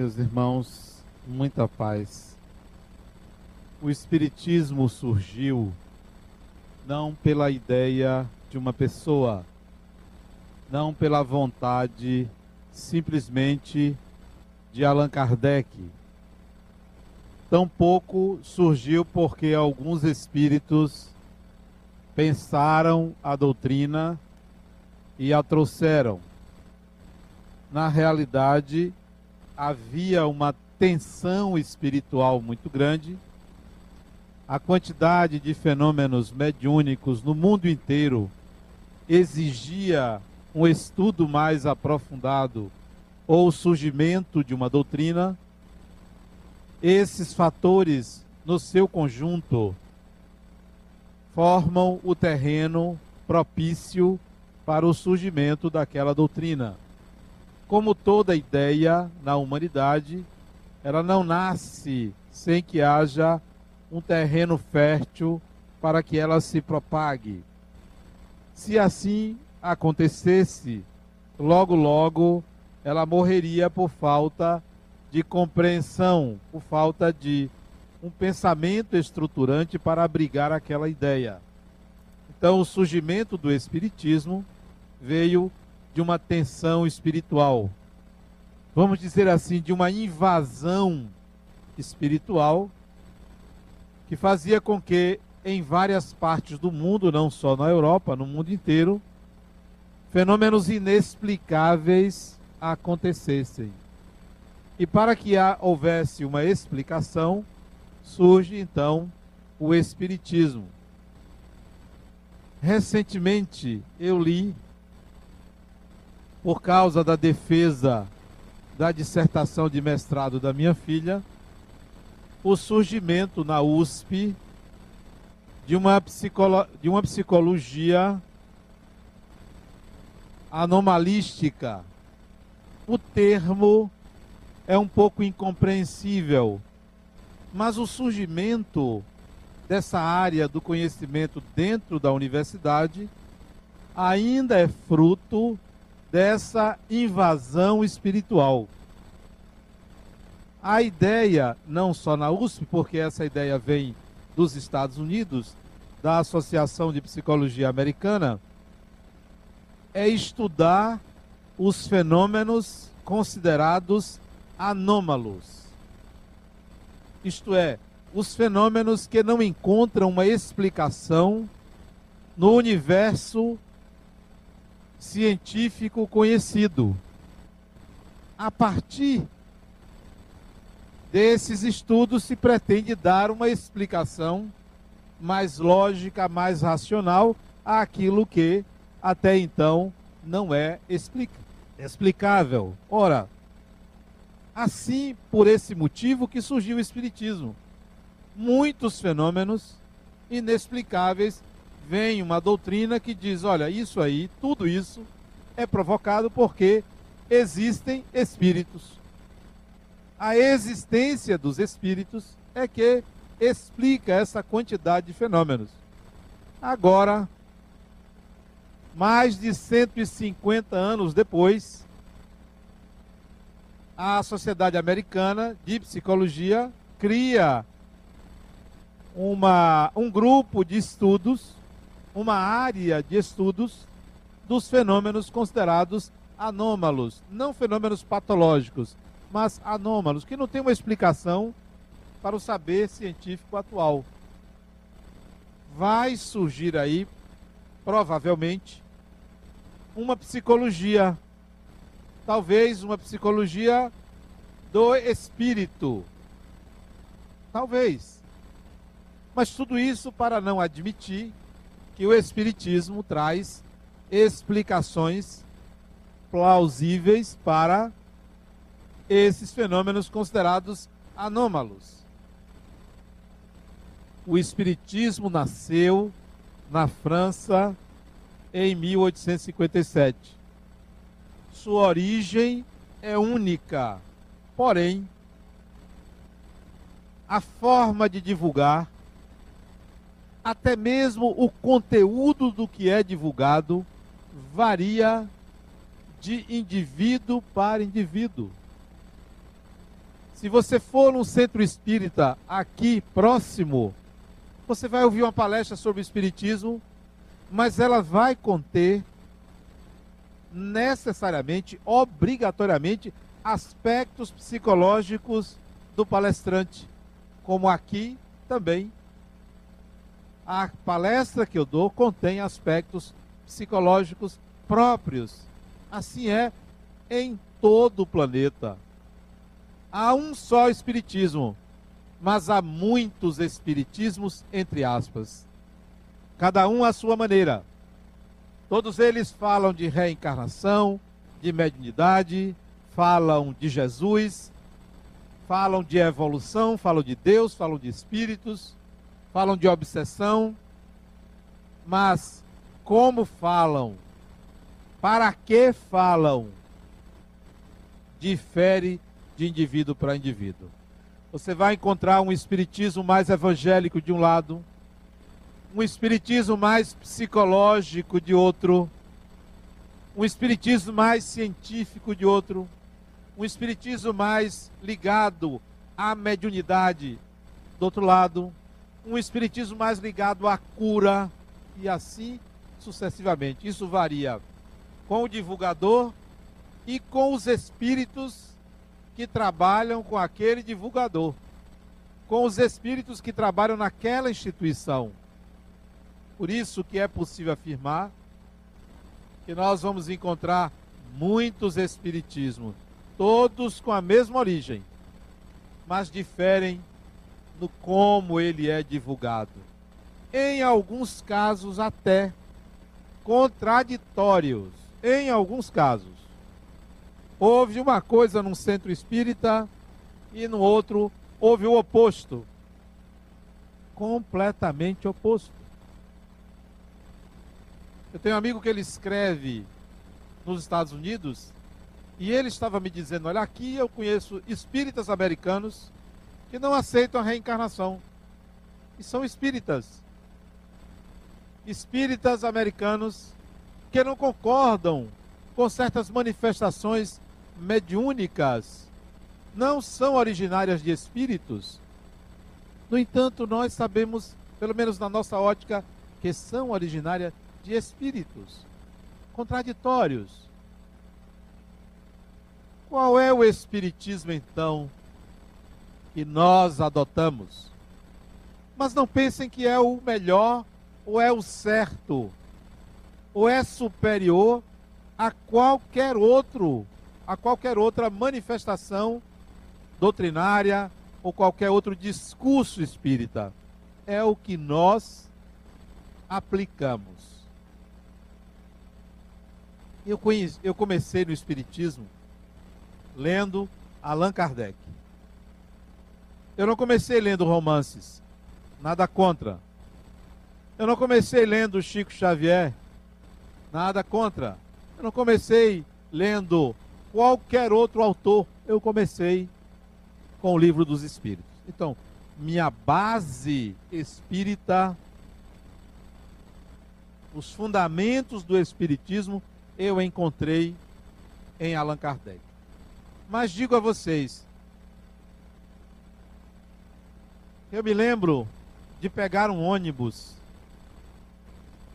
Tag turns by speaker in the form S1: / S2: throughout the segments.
S1: Meus irmãos, muita paz. O Espiritismo surgiu não pela ideia de uma pessoa, não pela vontade simplesmente de Allan Kardec. Tampouco surgiu porque alguns espíritos pensaram a doutrina e a trouxeram. Na realidade, havia uma tensão espiritual muito grande. A quantidade de fenômenos mediúnicos no mundo inteiro exigia um estudo mais aprofundado ou o surgimento de uma doutrina. Esses fatores, no seu conjunto, formam o terreno propício para o surgimento daquela doutrina. Como toda ideia na humanidade, ela não nasce sem que haja um terreno fértil para que ela se propague. Se assim acontecesse, logo, logo ela morreria por falta de compreensão, por falta de um pensamento estruturante para abrigar aquela ideia. Então, o surgimento do Espiritismo veio de uma tensão espiritual. Vamos dizer assim, de uma invasão espiritual que fazia com que em várias partes do mundo, não só na Europa, no mundo inteiro, fenômenos inexplicáveis acontecessem. E para que houvesse uma explicação, surge então o Espiritismo. Recentemente eu li, por causa da defesa da dissertação de mestrado da minha filha, o surgimento na USP de uma, psicolo de uma psicologia anomalística. O termo é um pouco incompreensível, mas o surgimento dessa área do conhecimento dentro da universidade ainda é fruto dessa invasão espiritual. A ideia, não só na USP, porque essa ideia vem dos Estados Unidos, da Associação de Psicologia Americana, é estudar os fenômenos considerados anômalos. Isto é, os fenômenos que não encontram uma explicação no universo científico conhecido. A partir desses estudos se pretende dar uma explicação mais lógica, mais racional àquilo que até então não é explicável. Ora, assim por esse motivo que surgiu o espiritismo muitos fenômenos inexplicáveis, vem uma doutrina que diz: olha, isso aí, tudo isso é provocado porque existem espíritos. A existência dos espíritos é que explica essa quantidade de fenômenos. Agora, mais de 150 anos depois, a Sociedade Americana de Psicologia cria uma, um grupo de estudos, uma área de estudos dos fenômenos considerados anômalos, não fenômenos patológicos, mas anômalos, que não tem uma explicação para o saber científico atual. Vai surgir aí, provavelmente, uma psicologia, talvez uma psicologia do espírito. Talvez. Mas tudo isso para não admitir que o Espiritismo traz explicações plausíveis para esses fenômenos considerados anômalos. O Espiritismo nasceu na França em 1857. Sua origem é única, porém, a forma de divulgar até mesmo o conteúdo do que é divulgado varia de indivíduo para indivíduo. Se você for num centro espírita aqui próximo, você vai ouvir uma palestra sobre espiritismo, mas ela vai conter necessariamente, obrigatoriamente, aspectos psicológicos do palestrante, como aqui também. A palestra que eu dou contém aspectos psicológicos próprios. Assim é em todo o planeta. Há um só espiritismo, mas há muitos espiritismos, entre aspas. Cada um à sua maneira. Todos eles falam de reencarnação, de mediunidade, falam de Jesus, falam de evolução, falam de Deus, falam de espíritos, falam de obsessão, mas como falam, para que falam, difere de indivíduo para indivíduo. Você vai encontrar um espiritismo mais evangélico de um lado, um espiritismo mais psicológico de outro, um espiritismo mais científico de outro, um espiritismo mais ligado à mediunidade do outro lado, um espiritismo mais ligado à cura e assim sucessivamente. Isso varia com o divulgador e com os espíritos que trabalham com aquele divulgador, com os espíritos que trabalham naquela instituição. Por isso que é possível afirmar que nós vamos encontrar muitos espiritismos todos com a mesma origem, mas diferem no como ele é divulgado. Em alguns casos, até contraditórios. Em alguns casos. Houve uma coisa num centro espírita e no outro houve o oposto. Completamente oposto. Eu tenho um amigo que ele escreve nos Estados Unidos e ele estava me dizendo: olha, aqui eu conheço espíritas americanos que não aceitam a reencarnação. E são espíritas. Espíritas americanos que não concordam com certas manifestações mediúnicas. Não são originárias de espíritos. No entanto, nós sabemos, pelo menos na nossa ótica, que são originárias de espíritos contraditórios qual é o espiritismo então que nós adotamos? Mas não pensem que é o melhor ou é o certo ou é superior a qualquer outro, a qualquer outra manifestação doutrinária ou qualquer outro discurso espírita. É o que nós aplicamos. Eu, conheci, eu comecei no Espiritismo lendo Allan Kardec. Eu não comecei lendo romances, nada contra. Eu não comecei lendo Chico Xavier, nada contra. Eu não comecei lendo qualquer outro autor, eu comecei com o livro dos Espíritos. Então, minha base espírita, os fundamentos do Espiritismo, eu encontrei em Allan Kardec. Mas digo a vocês, eu me lembro de pegar um ônibus.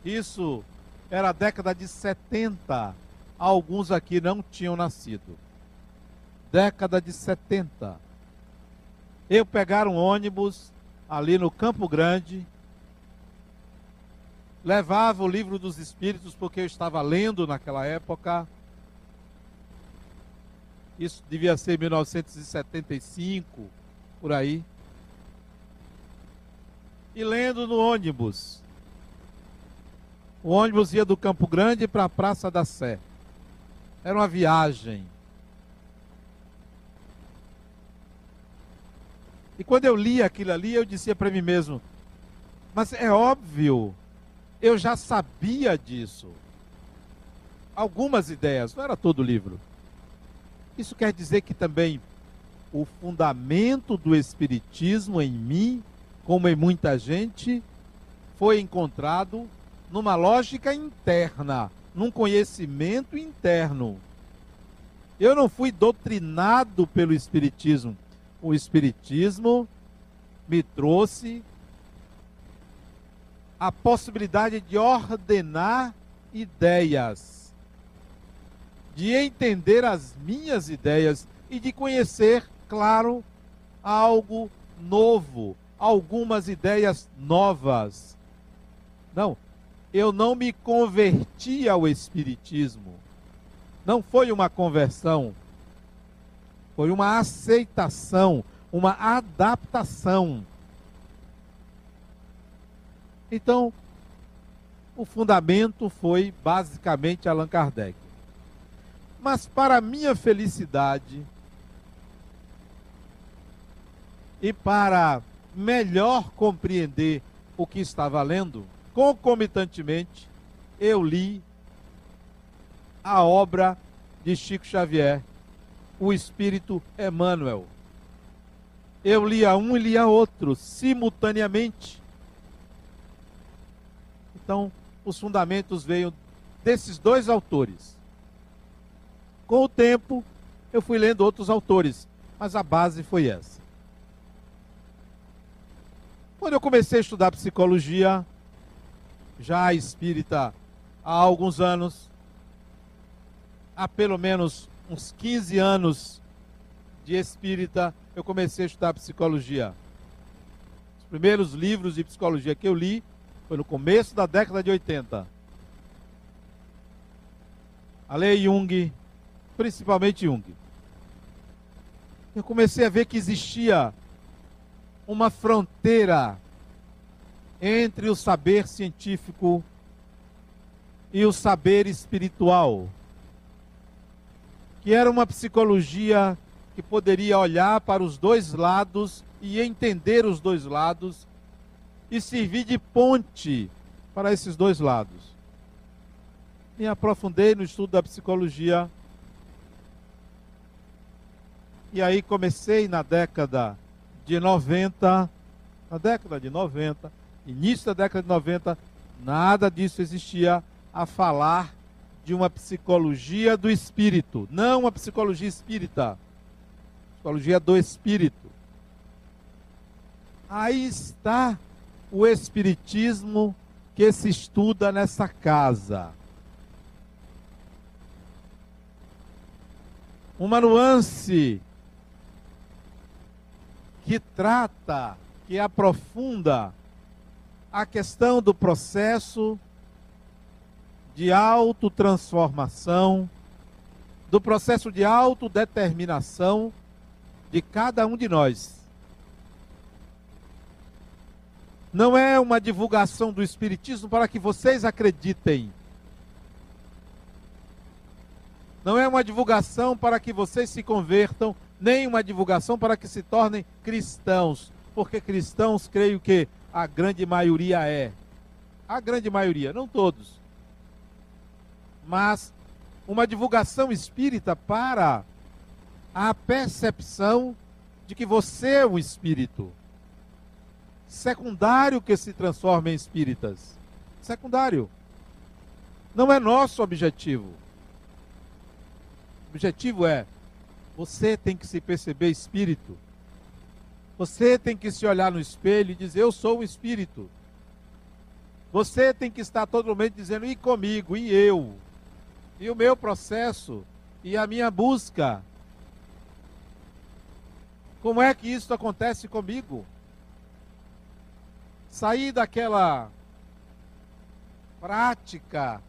S1: Isso era a década de 70. Alguns aqui não tinham nascido. Década de 70. Eu pegar um ônibus ali no Campo Grande, levava o livro dos Espíritos, porque eu estava lendo naquela época, isso devia ser 1975, por aí. E lendo no ônibus. O ônibus ia do Campo Grande para a Praça da Sé. Era uma viagem. E quando eu li aquilo ali, eu dizia para mim mesmo: Mas é óbvio, eu já sabia disso. Algumas ideias, não era todo o livro. Isso quer dizer que também o fundamento do Espiritismo em mim, como em muita gente, foi encontrado numa lógica interna, num conhecimento interno. Eu não fui doutrinado pelo Espiritismo. o Espiritismo me trouxe a possibilidade de ordenar ideias, de entender as minhas ideias e de conhecer, claro, algo novo, algumas ideias novas. Não, eu não me converti ao Espiritismo. Não foi uma conversão, foi uma aceitação, uma adaptação. Então, o fundamento foi basicamente Allan Kardec. Mas, para minha felicidade e para melhor compreender o que estava lendo, concomitantemente, eu li a obra de Chico Xavier, O Espírito Emmanuel. Eu li a um e li a outro, simultaneamente. Então, os fundamentos veio desses dois autores. Com o tempo, eu fui lendo outros autores, mas a base foi essa. Quando eu comecei a estudar psicologia, já espírita há alguns anos, há pelo menos uns 15 anos de espírita, eu comecei a estudar psicologia. Os primeiros livros de psicologia que eu li foi no começo da década de 80. A lei Jung, principalmente Jung. Eu comecei a ver que existia uma fronteira entre o saber científico e o saber espiritual, que era uma psicologia que poderia olhar para os dois lados e entender os dois lados e servir de ponte para esses dois lados. Me aprofundei no estudo da psicologia. E aí comecei na década de 90, na década de 90, início da década de 90, nada disso existia a falar de uma psicologia do espírito, não uma psicologia espírita, psicologia do espírito. Aí está o Espiritismo que se estuda nessa casa. Uma nuance que trata, que aprofunda a questão do processo de autotransformação, do processo de autodeterminação de cada um de nós. Não é uma divulgação do Espiritismo para que vocês acreditem. Não é uma divulgação para que vocês se convertam, nem uma divulgação para que se tornem cristãos. Porque cristãos, creio que a grande maioria é. A grande maioria, não todos. Mas uma divulgação espírita para a percepção de que você é um espírito secundário que se transforma em espíritas. Secundário. Não é nosso objetivo. O objetivo é você tem que se perceber espírito. Você tem que se olhar no espelho e dizer: Eu sou o espírito. Você tem que estar todo momento dizendo: E comigo? E eu? E o meu processo? E a minha busca? Como é que isso acontece comigo? sair daquela prática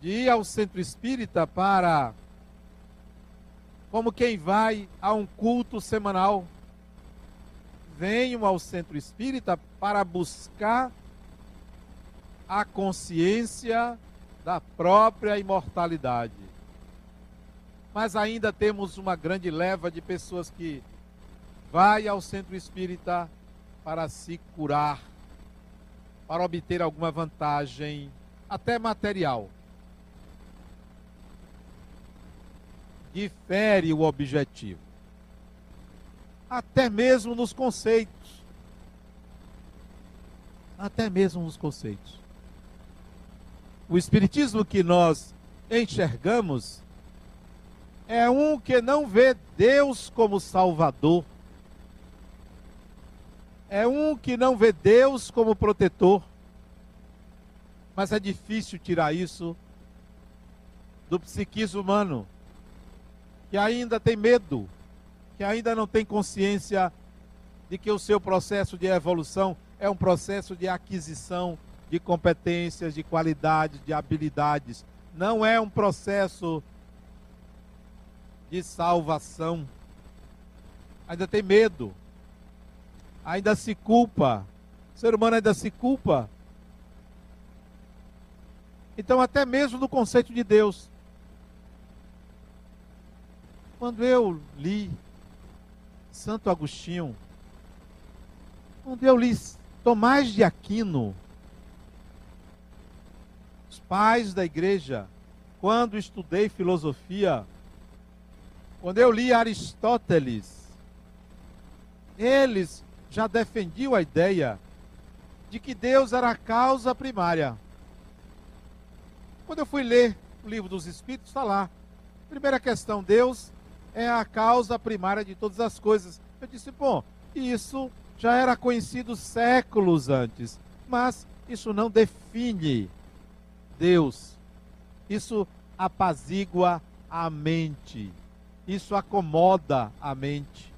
S1: de ir ao centro espírita para como quem vai a um culto semanal. Venham ao centro espírita para buscar a consciência da própria imortalidade. Mas ainda temos uma grande leva de pessoas que vai ao centro espírita para se curar, para obter alguma vantagem, até material. Difere o objetivo. Até mesmo nos conceitos. Até mesmo nos conceitos. O Espiritismo que nós enxergamos é um que não vê Deus como Salvador, é um que não vê Deus como protetor. Mas é difícil tirar isso do psiquismo humano, que ainda tem medo, que ainda não tem consciência de que o seu processo de evolução é um processo de aquisição de competências, de qualidades, de habilidades. Não é um processo de salvação. Ainda tem medo, ainda se culpa. O ser humano ainda se culpa. Então, até mesmo no conceito de Deus. Quando eu li Santo Agostinho, quando eu li Tomás de Aquino, os pais da igreja, quando estudei filosofia, quando eu li Aristóteles, eles já defendiam a ideia de que Deus era a causa primária. Quando eu fui ler o livro dos Espíritos, está lá. Primeira questão: Deus é a causa primária de todas as coisas. Eu disse, bom, isso já era conhecido séculos antes, mas isso não define Deus. Isso apazigua a mente. Isso acomoda a mente.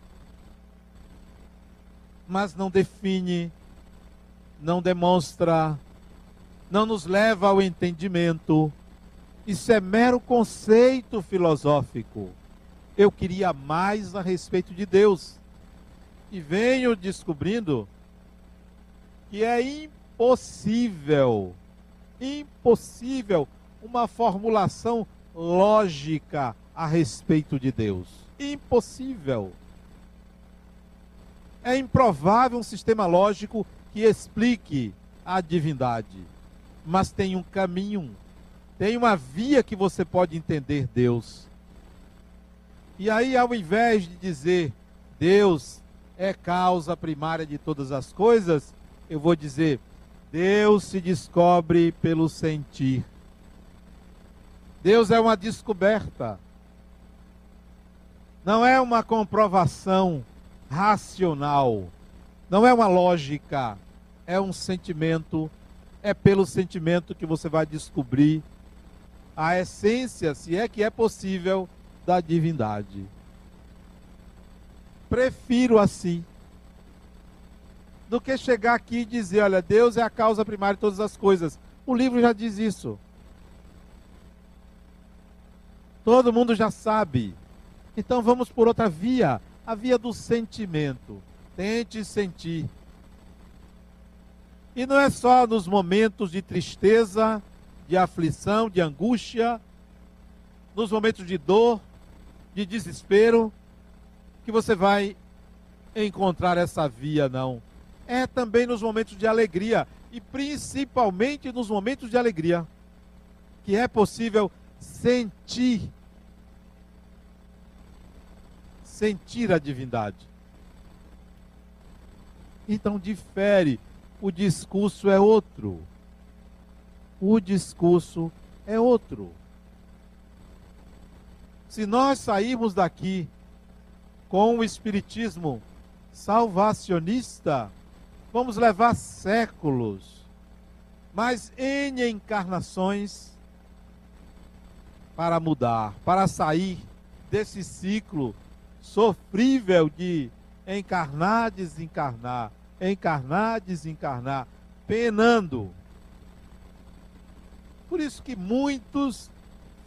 S1: Mas não define, não demonstra, não nos leva ao entendimento. Isso é mero conceito filosófico. Eu queria mais a respeito de Deus. E venho descobrindo que é impossível, impossível uma formulação lógica a respeito de Deus. Impossível. É improvável um sistema lógico que explique a divindade. Mas tem um caminho, tem uma via que você pode entender Deus. E aí, ao invés de dizer Deus é causa primária de todas as coisas, eu vou dizer Deus se descobre pelo sentir. Deus é uma descoberta. Não é uma comprovação racional. Não é uma lógica. É um sentimento. É pelo sentimento que você vai descobrir a essência, se é que é possível, da divindade. Prefiro assim do que chegar aqui e dizer: olha, Deus é a causa primária de todas as coisas. O livro já diz isso. Todo mundo já sabe. Então vamos por outra via, a via do sentimento. Tente sentir. E não é só nos momentos de tristeza, de aflição, de angústia, nos momentos de dor, de desespero, que você vai encontrar essa via, não. É também nos momentos de alegria, e principalmente nos momentos de alegria, que é possível sentir sentir a divindade. Então difere, o discurso é outro. O discurso é outro. Se nós sairmos daqui com o espiritismo salvacionista, vamos levar séculos, mas em encarnações para mudar, para sair desse ciclo sofrível de encarnar, desencarnar, encarnar, desencarnar, penando. Por isso que muitos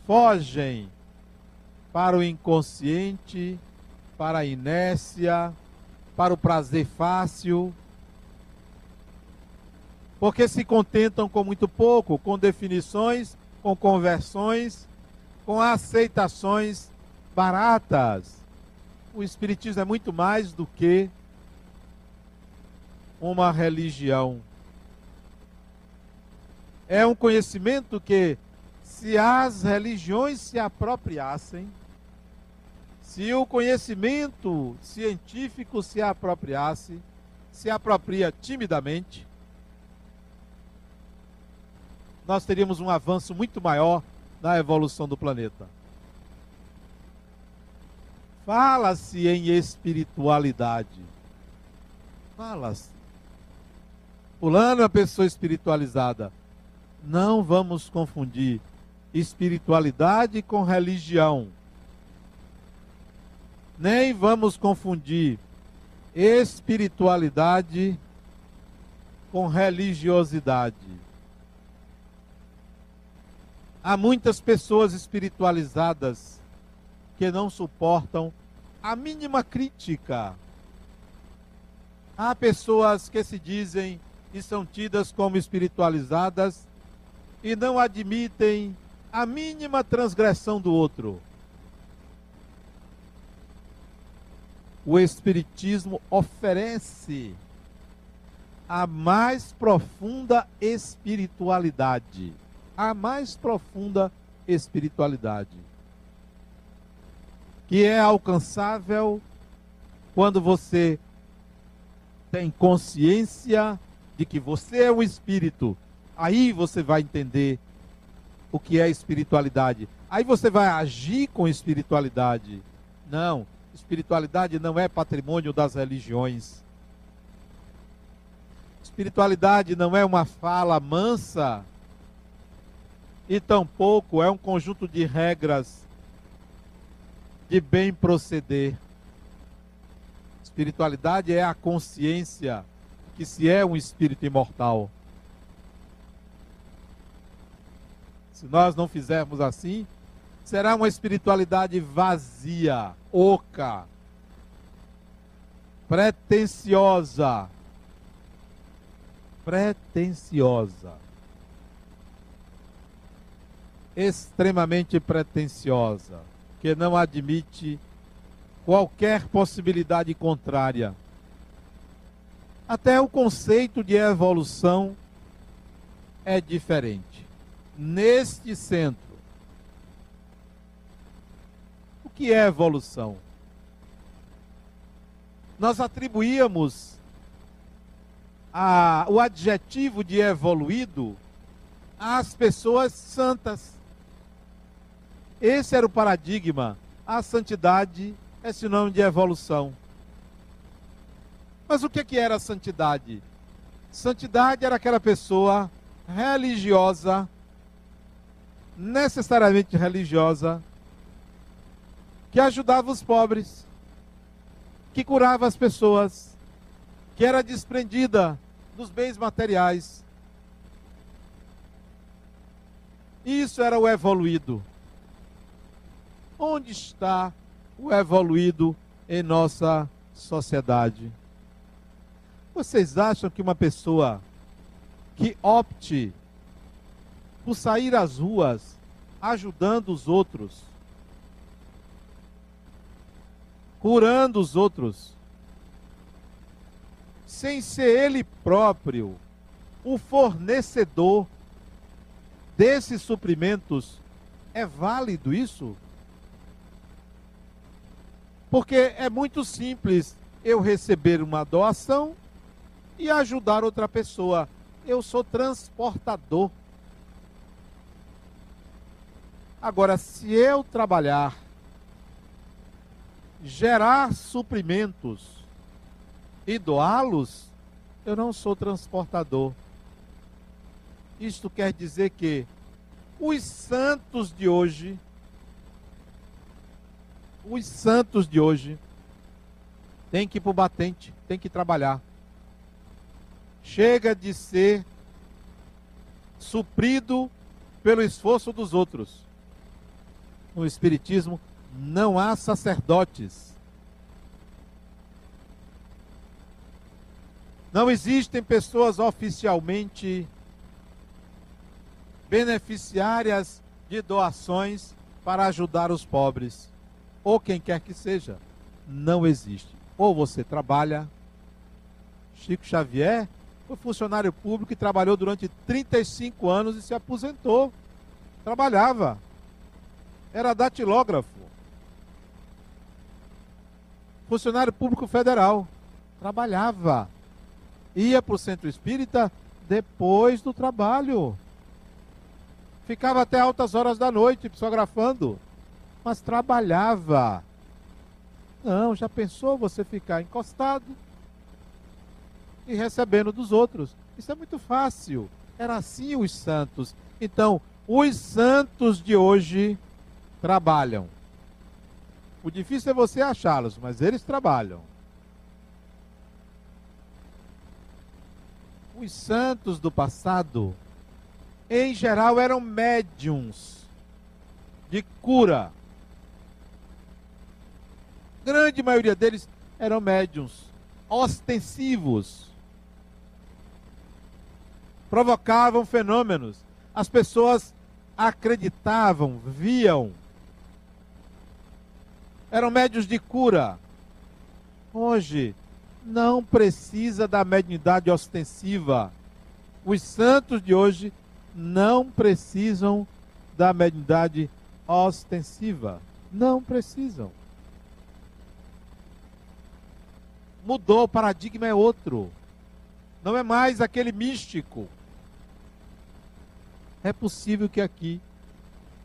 S1: fogem para o inconsciente, para a inércia, para o prazer fácil, porque se contentam com muito pouco, com definições, com conversões, com aceitações baratas o Espiritismo é muito mais do que uma religião. É um conhecimento que, se as religiões se apropriassem, se o conhecimento científico se apropriasse, se apropria timidamente, nós teríamos um avanço muito maior na evolução do planeta. Fala-se em espiritualidade. Fala-se. Fulano é uma pessoa espiritualizada. Não vamos confundir espiritualidade com religião. Nem vamos confundir espiritualidade com religiosidade. Há muitas pessoas espiritualizadas que não suportam a mínima crítica. Há pessoas que se dizem e são tidas como espiritualizadas e não admitem a mínima transgressão do outro. O Espiritismo oferece a mais profunda espiritualidade. A mais profunda espiritualidade. Que é alcançável quando você tem consciência de que você é um espírito. Aí você vai entender o que é espiritualidade. Aí você vai agir com espiritualidade. Não, espiritualidade não é patrimônio das religiões. Espiritualidade não é uma fala mansa e tampouco é um conjunto de regras de bem proceder. Espiritualidade é a consciência que se é um espírito imortal. Se nós não fizermos assim, será uma espiritualidade vazia, oca, pretensiosa, pretensiosa. Extremamente pretensiosa, que não admite qualquer possibilidade contrária. Até o conceito de evolução é diferente. Neste centro, o que é evolução? Nós atribuíamos a, o adjetivo de evoluído às pessoas santas. Esse era o paradigma. A santidade é sinônimo de evolução. Mas o que, que era a santidade? Santidade era aquela pessoa religiosa, necessariamente religiosa, que ajudava os pobres, que curava as pessoas, que era desprendida dos bens materiais. Isso era o evoluído. Onde está o evoluído em nossa sociedade? Vocês acham que uma pessoa que opte por sair às ruas ajudando os outros, curando os outros, sem ser ele próprio o fornecedor desses suprimentos, é válido isso? Porque é muito simples eu receber uma doação e ajudar outra pessoa. Eu sou transportador. Agora, se eu trabalhar, gerar suprimentos, e doá-los, eu não sou transportador. Isto quer dizer que os santos de hoje, os santos de hoje, têm que ir para o batente, têm que trabalhar. Chega de ser suprido pelo esforço dos outros. No Espiritismo não há sacerdotes Não existem pessoas oficialmente beneficiárias de doações para ajudar os pobres, ou quem quer que seja. Não existe. Ou você trabalha. Chico Xavier foi funcionário público e trabalhou durante 35 anos e se aposentou. Trabalhava. Era datilógrafo. Funcionário público federal. Trabalhava ia para o centro espírita depois do trabalho. Ficava até altas horas da noite psicografando, mas trabalhava. Não, já pensou você ficar encostado e recebendo dos outros? Isso é muito fácil. Era assim os santos. Então, os santos de hoje trabalham. O difícil é você achá-los, mas eles trabalham. Os santos do passado, em geral, eram médiums de cura. Grande maioria deles eram médiums ostensivos. Provocavam fenômenos. As pessoas acreditavam, viam. Eram médios de cura. Hoje, não precisa da mediunidade ostensiva. Os santos de hoje não precisam da mediunidade ostensiva. Não precisam. Mudou, o paradigma é outro. Não é mais aquele místico. É possível que aqui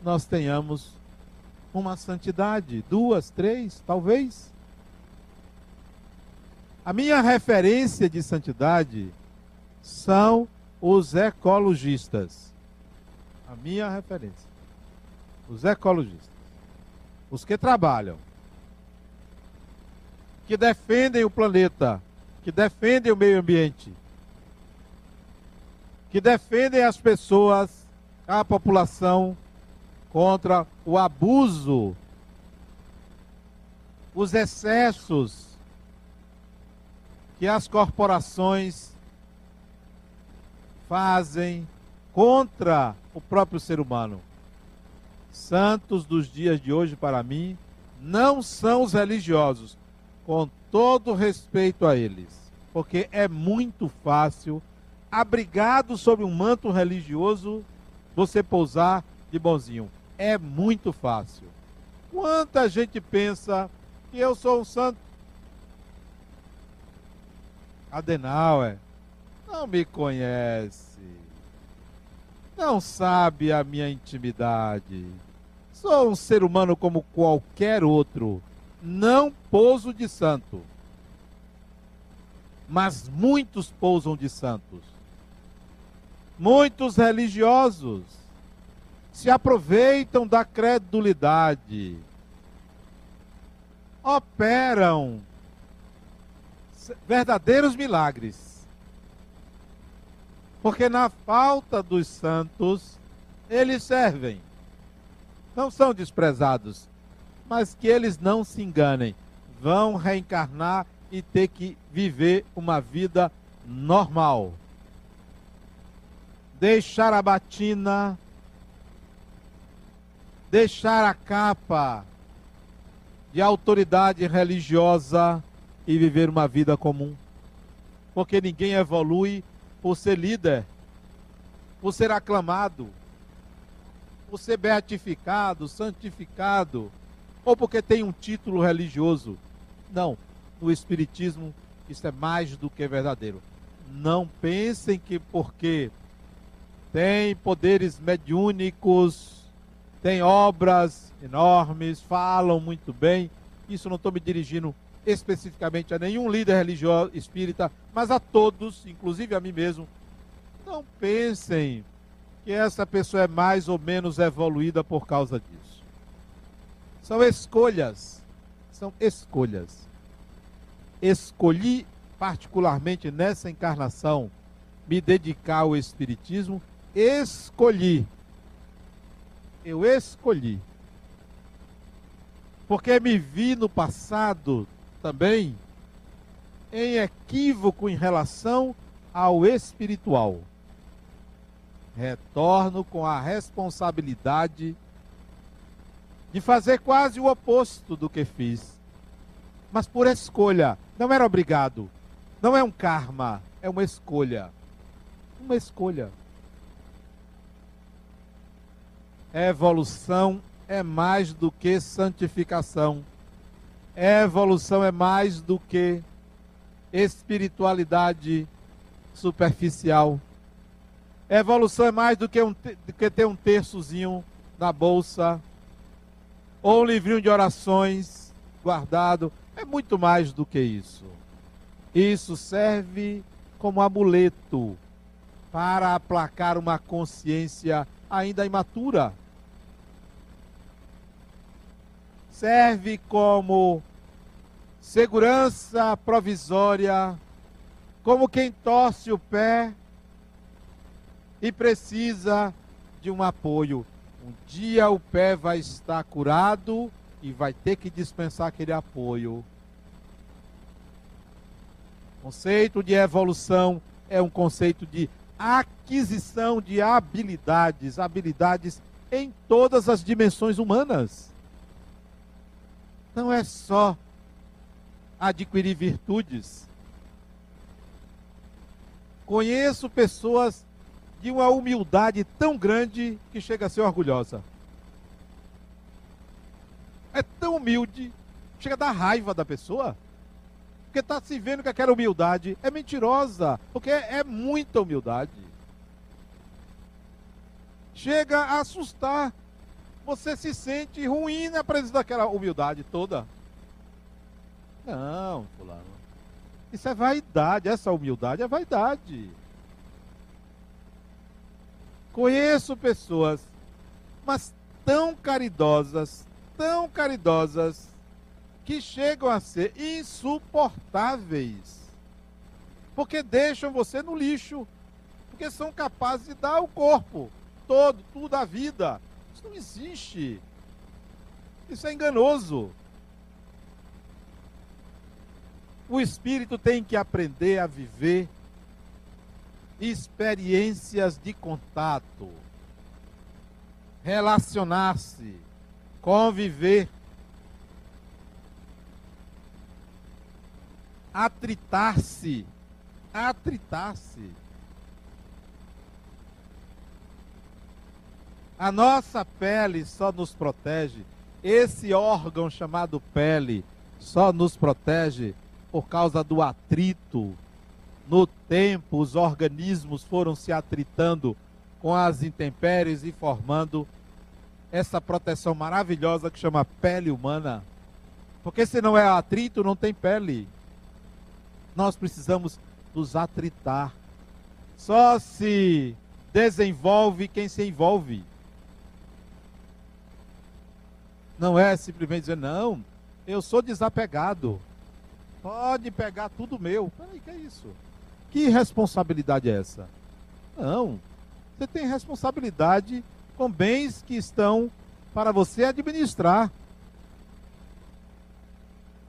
S1: nós tenhamos uma santidade, duas, três, talvez. A minha referência de santidade são os ecologistas. A minha referência. Os ecologistas. Os que trabalham. Que defendem o planeta. Que defendem o meio ambiente. Que defendem as pessoas, a população, contra o abuso, os excessos que as corporações fazem contra o próprio ser humano. Santos dos dias de hoje, para mim, não são os religiosos, com todo respeito a eles, porque é muito fácil, abrigado sob um manto religioso, você pousar de bonzinho. É muito fácil. Quanta gente pensa que eu sou um santo Adenauer não me conhece, não sabe a minha intimidade. Sou um ser humano como qualquer outro, não pouso de santo. Mas muitos pousam de santos. Muitos religiosos se aproveitam da credulidade, operam verdadeiros milagres. Porque na falta dos santos, eles servem. Não são desprezados, mas que eles não se enganem. Vão reencarnar e ter que viver uma vida normal. Deixar a batina, deixar a capa de autoridade religiosa e viver uma vida comum. Porque ninguém evolui por ser líder, por ser aclamado, por ser beatificado, santificado, ou porque tem um título religioso. Não, no Espiritismo isso é mais do que verdadeiro. Não pensem que porque tem poderes mediúnicos, tem obras enormes, falam muito bem. Isso não estou me dirigindo especificamente a nenhum líder religioso espírita, mas a todos, inclusive a mim mesmo, não pensem que essa pessoa é mais ou menos evoluída por causa disso. São escolhas. São escolhas. Escolhi, particularmente nessa encarnação, me dedicar ao Espiritismo. Escolhi. Eu escolhi. Porque me vi no passado também em equívoco em relação ao espiritual. Retorno com a responsabilidade de fazer quase o oposto do que fiz. Mas por escolha, não era obrigado. Não é um karma, é uma escolha. Uma escolha. Evolução é mais do que santificação evolução é mais do que espiritualidade superficial. Evolução é mais do que, um, do que ter um terçozinho na bolsa ou um livrinho de orações guardado. É muito mais do que isso. Isso serve como amuleto para aplacar uma consciência ainda imatura. Serve como segurança provisória, como quem torce o pé e precisa de um apoio. Um dia o pé vai estar curado e vai ter que dispensar aquele apoio. O conceito de evolução é um conceito de aquisição de habilidades, habilidades em todas as dimensões humanas. Não é só adquirir virtudes. Conheço pessoas de uma humildade tão grande que chega a ser orgulhosa. É tão humilde, chega a dar raiva da pessoa. Porque está se vendo que aquela humildade é mentirosa, porque é muita humildade. Chega a assustar. Você se sente ruim na presença daquela humildade toda. Não, fulano. Isso é vaidade, essa humildade é vaidade. Conheço pessoas, mas tão caridosas, tão caridosas, que chegam a ser insuportáveis. Porque deixam você no lixo. Porque são capazes de dar o corpo todo, tudo a vida. Isso não existe. Isso é enganoso. O espírito tem que aprender a viver experiências de contato, relacionar-se, conviver, atritar-se, atritar-se. A nossa pele só nos protege, esse órgão chamado pele só nos protege por causa do atrito. No tempo, os organismos foram se atritando com as intempéries e formando essa proteção maravilhosa que chama pele humana. Porque se não é atrito, não tem pele. Nós precisamos nos atritar. Só se desenvolve quem se envolve. Não é simplesmente dizer, não, eu sou desapegado. Pode pegar tudo meu. Peraí, que é isso? Que responsabilidade é essa? Não. Você tem responsabilidade com bens que estão para você administrar.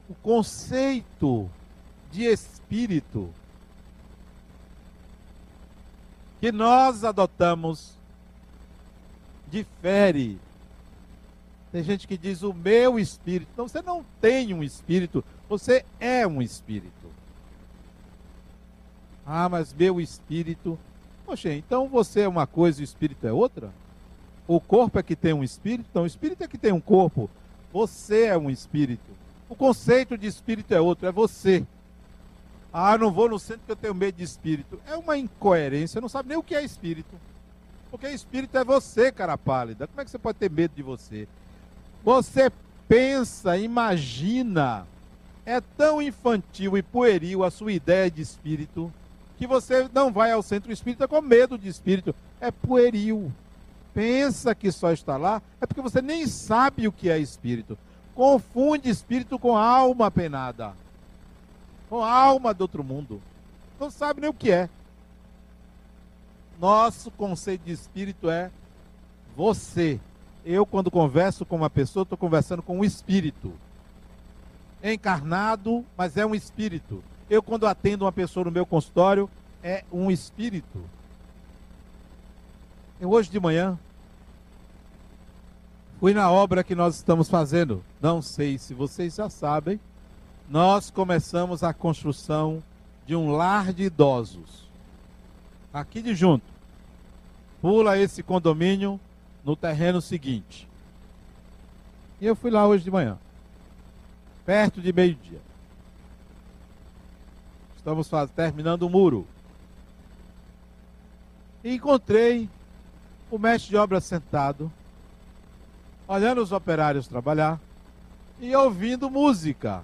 S1: O conceito de espírito que nós adotamos difere tem gente que diz o meu espírito. Não, você não tem um espírito, você é um espírito. Ah, mas meu espírito. Poxa, então você é uma coisa e o espírito é outra? O corpo é que tem um espírito, então o espírito é que tem um corpo. Você é um espírito. O conceito de espírito é outro, é você. Ah, não vou no centro porque eu tenho medo de espírito. É uma incoerência, não sabe nem o que é espírito. Porque espírito é você, cara pálida. Como é que você pode ter medo de você? Você pensa, imagina, é tão infantil e pueril a sua ideia de espírito que você não vai ao centro espírita com medo de espírito. É pueril. Pensa que só está lá, é porque você nem sabe o que é espírito. Confunde espírito com alma penada, com alma do outro mundo. Não sabe nem o que é. Nosso conceito de espírito é você eu, quando converso com uma pessoa, estou conversando com um espírito. Encarnado, mas é um espírito. Eu, quando atendo uma pessoa no meu consultório, é um espírito. Eu, hoje de manhã, fui na obra que nós estamos fazendo. Não sei se vocês já sabem, nós começamos a construção de um lar de idosos. Aqui de junto. Pula esse condomínio, no terreno seguinte. E eu fui lá hoje de manhã, perto de meio-dia. Estamos faz, terminando o muro. E encontrei o mestre de obra sentado, olhando os operários trabalhar e ouvindo música.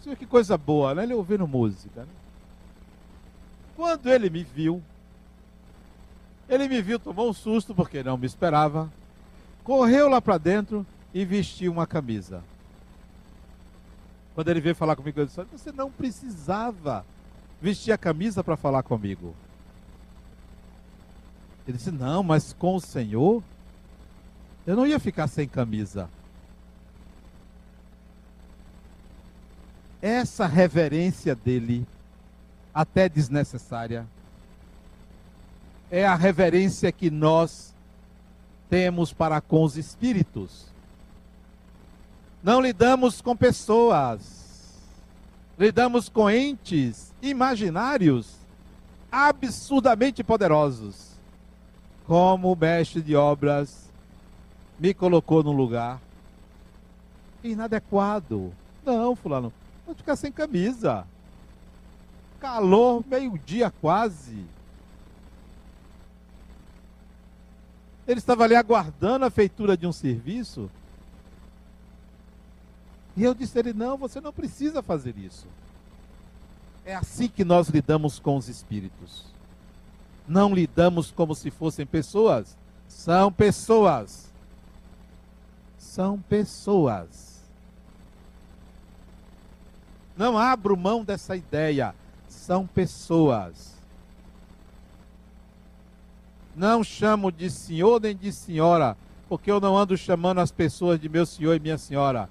S1: Senhor, que coisa boa, né? Ele ouvindo música. Né? Quando ele me viu, ele me viu, tomou um susto, porque não me esperava, correu lá para dentro e vestiu uma camisa. Quando ele veio falar comigo, ele disse: Você não precisava vestir a camisa para falar comigo. Ele disse: Não, mas com o Senhor, eu não ia ficar sem camisa. Essa reverência dele, até desnecessária, é a reverência que nós temos para com os espíritos. Não lidamos com pessoas, lidamos com entes imaginários absurdamente poderosos. Como o mestre de obras me colocou num lugar inadequado. Não, fulano, vou ficar sem camisa. Calor, meio-dia quase. Ele estava ali aguardando a feitura de um serviço. E eu disse a ele: não, você não precisa fazer isso. É assim que nós lidamos com os espíritos. Não lidamos como se fossem pessoas. São pessoas. São pessoas. Não abro mão dessa ideia. São pessoas. Não chamo de senhor nem de senhora, porque eu não ando chamando as pessoas de meu senhor e minha senhora.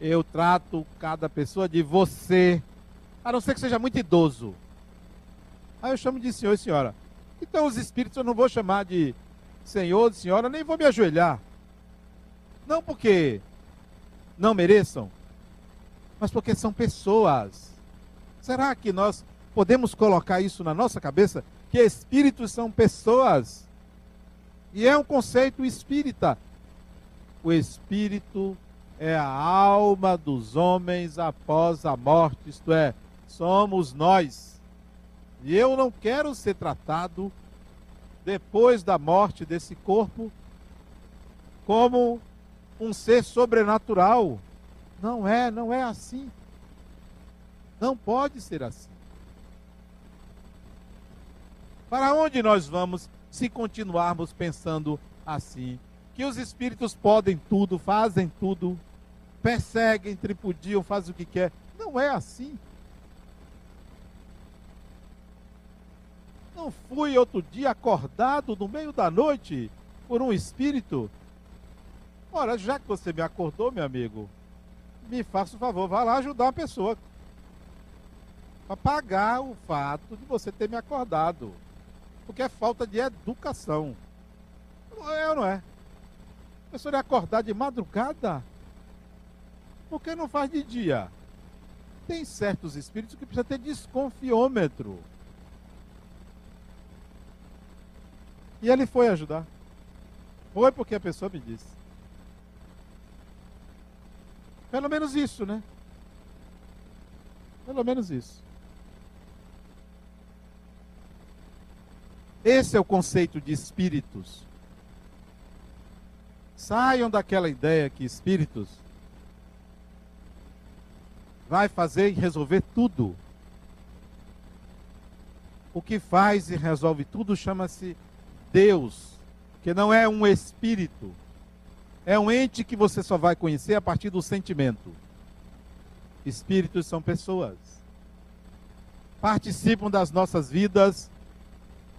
S1: Eu trato cada pessoa de você, a não ser que seja muito idoso. Aí eu chamo de senhor e senhora. Então os espíritos eu não vou chamar de senhor, de senhora, nem vou me ajoelhar. Não porque não mereçam, mas porque são pessoas. Será que nós podemos colocar isso na nossa cabeça? Que espíritos são pessoas. E é um conceito espírita. O espírito é a alma dos homens após a morte, isto é, somos nós. E eu não quero ser tratado depois da morte desse corpo como um ser sobrenatural. Não é, não é assim. Não pode ser assim. Para onde nós vamos se continuarmos pensando assim? Que os espíritos podem tudo, fazem tudo, perseguem, tripudiam, fazem o que quer. Não é assim. Não fui outro dia acordado no meio da noite por um espírito? Ora, já que você me acordou, meu amigo, me faça o favor, vá lá ajudar uma pessoa. Para pagar o fato de você ter me acordado. Porque é falta de educação. É ou não é? A pessoa acordar de madrugada. Por que não faz de dia? Tem certos espíritos que precisa ter desconfiômetro. E ele foi ajudar. Foi porque a pessoa me disse. Pelo menos isso, né? Pelo menos isso. Esse é o conceito de espíritos. Saiam daquela ideia que espíritos vai fazer e resolver tudo. O que faz e resolve tudo chama-se Deus, que não é um espírito. É um ente que você só vai conhecer a partir do sentimento. Espíritos são pessoas. Participam das nossas vidas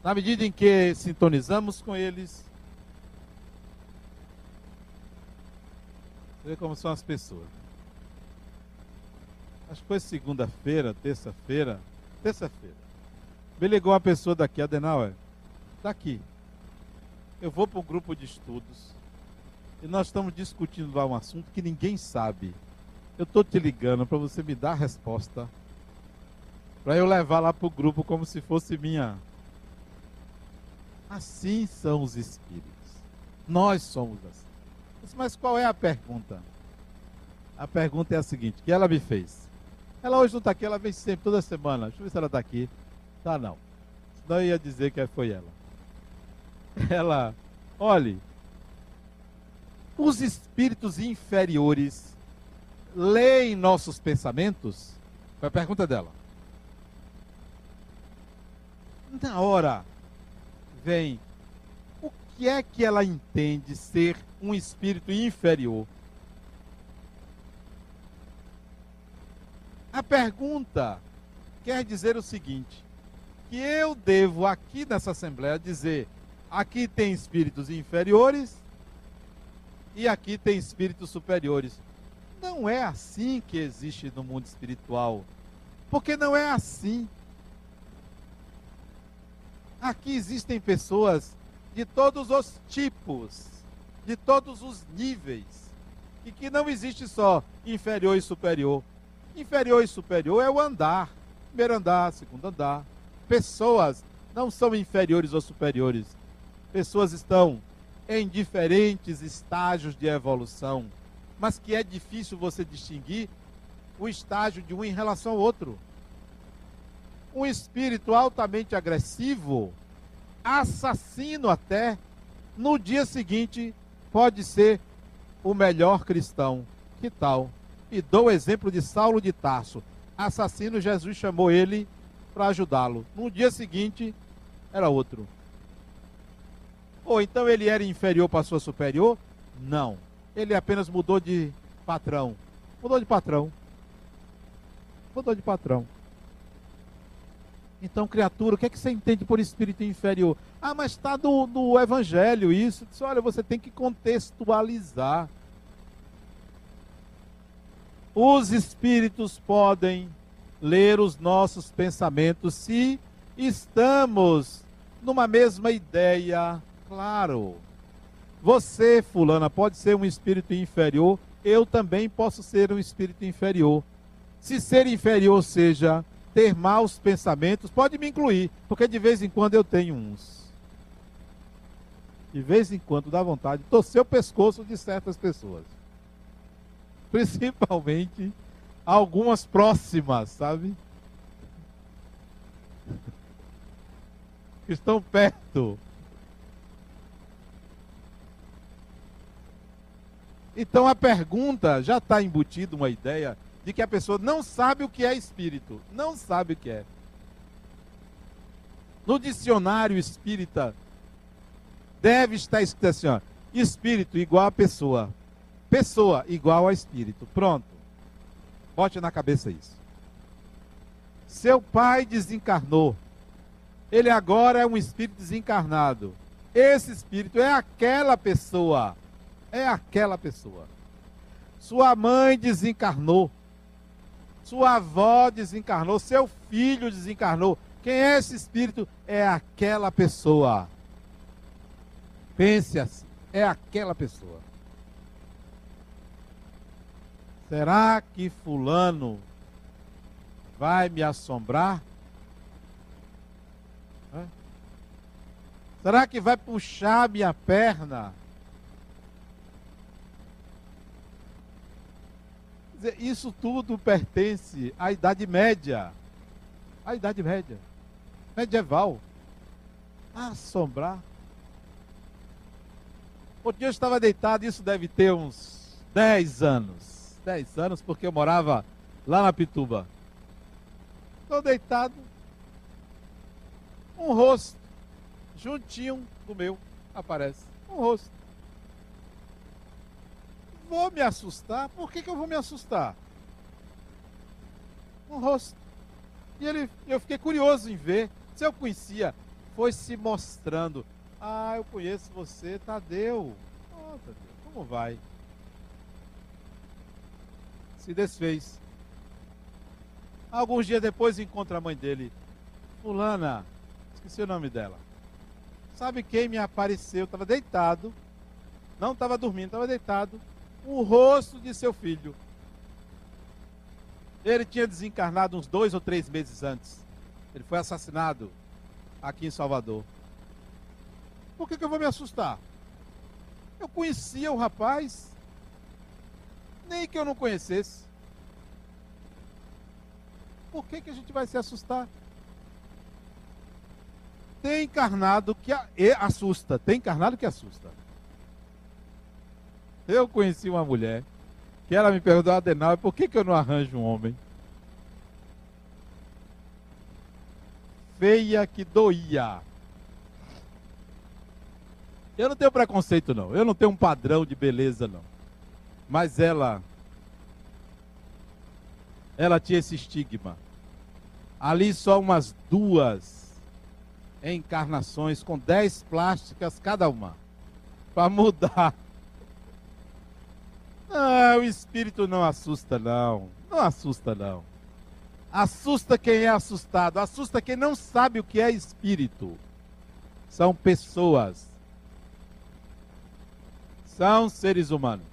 S1: na medida em que sintonizamos com eles, você vê como são as pessoas. Acho que foi segunda-feira, terça-feira, terça-feira. Me ligou uma pessoa daqui, Adenauer, daqui. Eu vou para um grupo de estudos e nós estamos discutindo lá um assunto que ninguém sabe. Eu estou te ligando para você me dar a resposta, para eu levar lá para o grupo como se fosse minha Assim são os espíritos. Nós somos assim. Mas qual é a pergunta? A pergunta é a seguinte, que ela me fez. Ela hoje não está aqui, ela vem sempre, toda semana. Deixa eu ver se ela está aqui. Tá não. Senão eu ia dizer que foi ela. Ela, olhe, os espíritos inferiores leem nossos pensamentos? Foi a pergunta dela. Na hora vem o que é que ela entende ser um espírito inferior? A pergunta quer dizer o seguinte: que eu devo aqui nessa assembleia dizer, aqui tem espíritos inferiores e aqui tem espíritos superiores. Não é assim que existe no mundo espiritual. Porque não é assim. Aqui existem pessoas de todos os tipos, de todos os níveis, e que não existe só inferior e superior. Inferior e superior é o andar, primeiro andar, segundo andar. Pessoas não são inferiores ou superiores. Pessoas estão em diferentes estágios de evolução, mas que é difícil você distinguir o estágio de um em relação ao outro. Um espírito altamente agressivo, assassino até, no dia seguinte pode ser o melhor cristão. Que tal? E dou o exemplo de Saulo de Tarso. Assassino, Jesus chamou ele para ajudá-lo. No dia seguinte, era outro. Ou então ele era inferior para sua superior? Não. Ele apenas mudou de patrão. Mudou de patrão. Mudou de patrão. Então, criatura, o que é que você entende por espírito inferior? Ah, mas está no, no Evangelho isso. Disse, olha, você tem que contextualizar. Os espíritos podem ler os nossos pensamentos se estamos numa mesma ideia, claro. Você, fulana, pode ser um espírito inferior, eu também posso ser um espírito inferior. Se ser inferior seja ter maus pensamentos, pode me incluir, porque de vez em quando eu tenho uns. De vez em quando dá vontade de torcer o pescoço de certas pessoas. Principalmente algumas próximas, sabe? Estão perto. Então a pergunta já está embutida uma ideia de que a pessoa não sabe o que é espírito. Não sabe o que é. No dicionário espírita, deve estar escrito assim: ó, espírito igual a pessoa. Pessoa igual a espírito. Pronto. Bote na cabeça isso. Seu pai desencarnou. Ele agora é um espírito desencarnado. Esse espírito é aquela pessoa. É aquela pessoa. Sua mãe desencarnou. Sua avó desencarnou. Seu filho desencarnou. Quem é esse espírito? É aquela pessoa. Pense assim. É aquela pessoa. Será que Fulano vai me assombrar? Será que vai puxar minha perna? Isso tudo pertence à Idade Média. À Idade Média. Medieval. Assombrar. Porque eu estava deitado, isso deve ter uns 10 anos. 10 anos, porque eu morava lá na Pituba. Estou deitado, um rosto, juntinho do meu, aparece. Um rosto. Vou me assustar? Por que, que eu vou me assustar? Um rosto. E ele, eu fiquei curioso em ver. Se eu conhecia, foi se mostrando. Ah, eu conheço você, Tadeu. Oh, Tadeu, como vai? se desfez. Alguns dias depois encontra a mãe dele. Fulana, esqueci o nome dela. Sabe quem me apareceu? Estava deitado. Não estava dormindo, estava deitado. O rosto de seu filho. Ele tinha desencarnado uns dois ou três meses antes. Ele foi assassinado aqui em Salvador. Por que, que eu vou me assustar? Eu conhecia o rapaz nem que eu não conhecesse. Por que, que a gente vai se assustar? Tem encarnado que assusta, tem encarnado que assusta. Eu conheci uma mulher que ela me perguntou, Adenal, por que, que eu não arranjo um homem? Feia que doía. Eu não tenho preconceito, não. Eu não tenho um padrão de beleza, não. Mas ela. Ela tinha esse estigma. Ali só umas duas encarnações com dez plásticas cada uma. Para mudar. Ah, o espírito não assusta, não. Não assusta, não. Assusta quem é assustado. Assusta quem não sabe o que é espírito. São pessoas são seres humanos.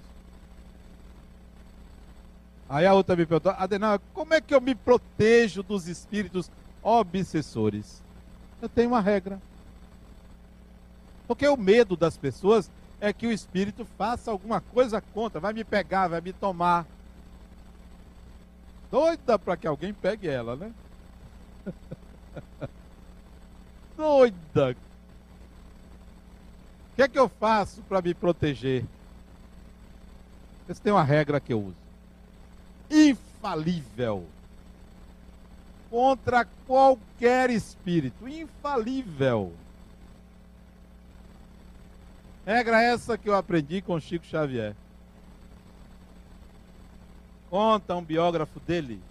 S1: Aí a outra me perguntou, Adenal, como é que eu me protejo dos espíritos obsessores? Eu tenho uma regra. Porque o medo das pessoas é que o espírito faça alguma coisa contra, vai me pegar, vai me tomar. Doida para que alguém pegue ela, né? Doida o que é que eu faço para me proteger? Essa tem uma regra que eu uso. Infalível. Contra qualquer espírito. Infalível. Regra essa que eu aprendi com Chico Xavier. Conta um biógrafo dele.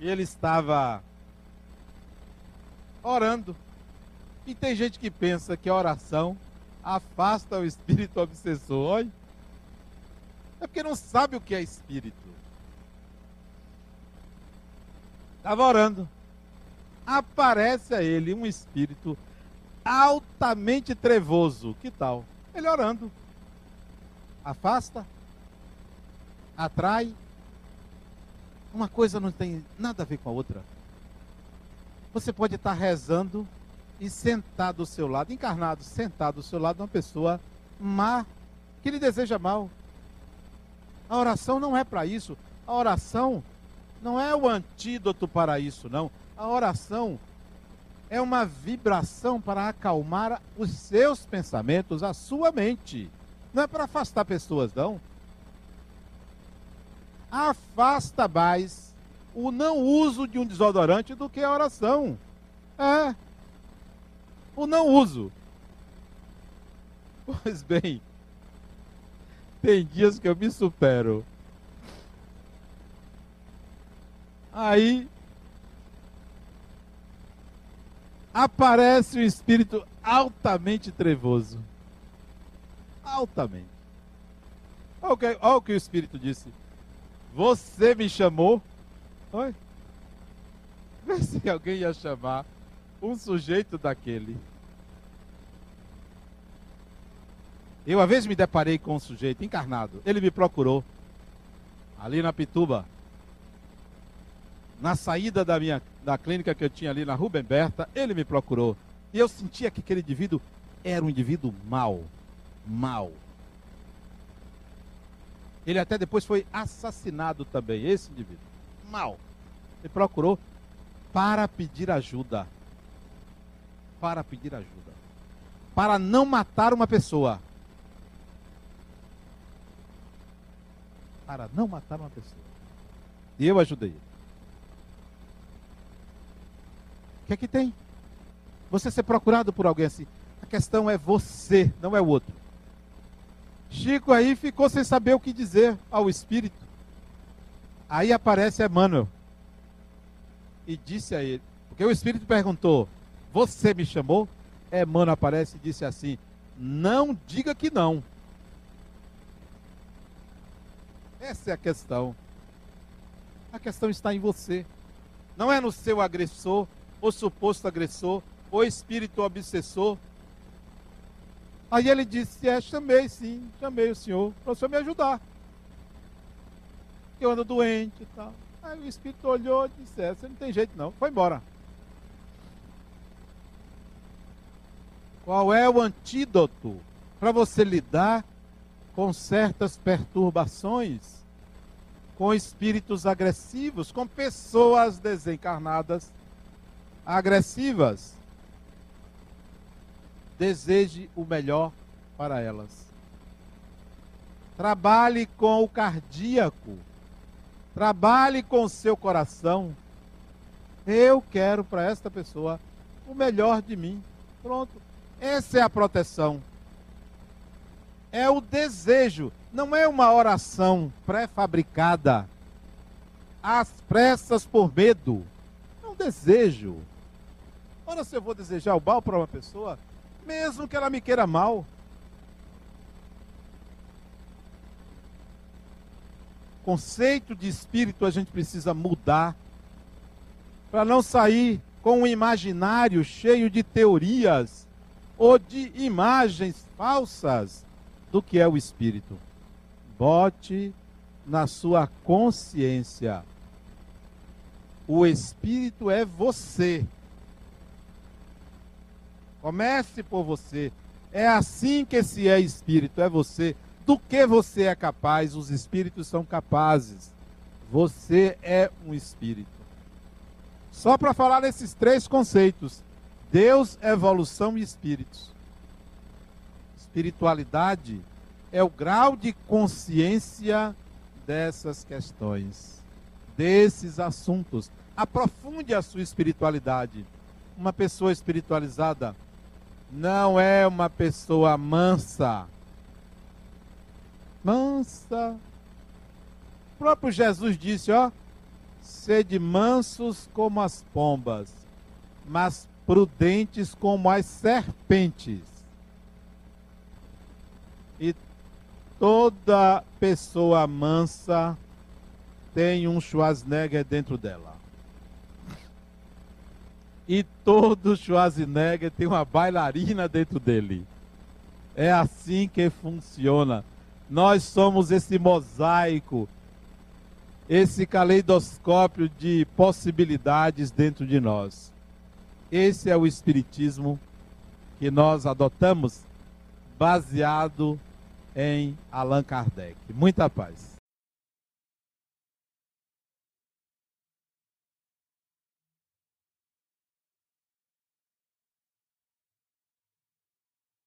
S1: E ele estava orando e tem gente que pensa que a oração afasta o espírito obsessor. Olha. É porque não sabe o que é espírito. Estava orando. Aparece a ele um espírito altamente trevoso. Que tal? Ele orando. Afasta. Atrai. Uma coisa não tem nada a ver com a outra. Você pode estar rezando e sentar do seu lado, encarnado, sentado do seu lado, uma pessoa má, que lhe deseja mal. A oração não é para isso. A oração não é o antídoto para isso, não. A oração é uma vibração para acalmar os seus pensamentos, a sua mente. Não é para afastar pessoas, não. Afasta mais o não uso de um desodorante do que a oração. É o não uso. Pois bem, tem dias que eu me supero. Aí aparece um espírito altamente trevoso. Altamente. Olha o que, o, que o espírito disse. Você me chamou? Oi? Vê se alguém ia chamar um sujeito daquele. Eu, uma vez, me deparei com um sujeito encarnado. Ele me procurou. Ali na Pituba. Na saída da minha da clínica que eu tinha ali na Rubem Berta, ele me procurou. E eu sentia que aquele indivíduo era um indivíduo mau. Mau. Ele até depois foi assassinado também, esse indivíduo. Mal. Ele procurou para pedir ajuda para pedir ajuda. Para não matar uma pessoa. Para não matar uma pessoa. E eu ajudei ele. O que é que tem? Você ser procurado por alguém assim. A questão é você, não é o outro. Chico aí ficou sem saber o que dizer ao espírito. Aí aparece Emmanuel e disse a ele, porque o espírito perguntou: você me chamou? Emmanuel aparece e disse assim: Não diga que não. Essa é a questão. A questão está em você. Não é no seu agressor, ou suposto agressor, ou espírito obsessor. Aí ele disse: É, chamei sim, chamei o senhor para o senhor me ajudar. Eu ando doente e tal. Aí o espírito olhou e disse: É, você não tem jeito não. Foi embora. Qual é o antídoto para você lidar com certas perturbações, com espíritos agressivos, com pessoas desencarnadas agressivas? Deseje o melhor para elas. Trabalhe com o cardíaco. Trabalhe com o seu coração. Eu quero para esta pessoa o melhor de mim. Pronto. Essa é a proteção. É o desejo. Não é uma oração pré-fabricada. Às pressas por medo. É um desejo. Ora, se eu vou desejar o mal para uma pessoa, mesmo que ela me queira mal, conceito de espírito a gente precisa mudar para não sair com um imaginário cheio de teorias ou de imagens falsas do que é o espírito. Bote na sua consciência. O espírito é você. Comece por você. É assim que se é espírito, é você do que você é capaz, os espíritos são capazes. Você é um espírito. Só para falar desses três conceitos: Deus, evolução e espíritos. Espiritualidade é o grau de consciência dessas questões, desses assuntos. Aprofunde a sua espiritualidade. Uma pessoa espiritualizada não é uma pessoa mansa mansa. O próprio Jesus disse, ó, sede mansos como as pombas, mas prudentes como as serpentes. E toda pessoa mansa tem um Schwarzenegger dentro dela. E todo Schwarzenegger tem uma bailarina dentro dele. É assim que funciona. Nós somos esse mosaico, esse caleidoscópio de possibilidades dentro de nós. Esse é o Espiritismo que nós adotamos, baseado em Allan Kardec. Muita paz.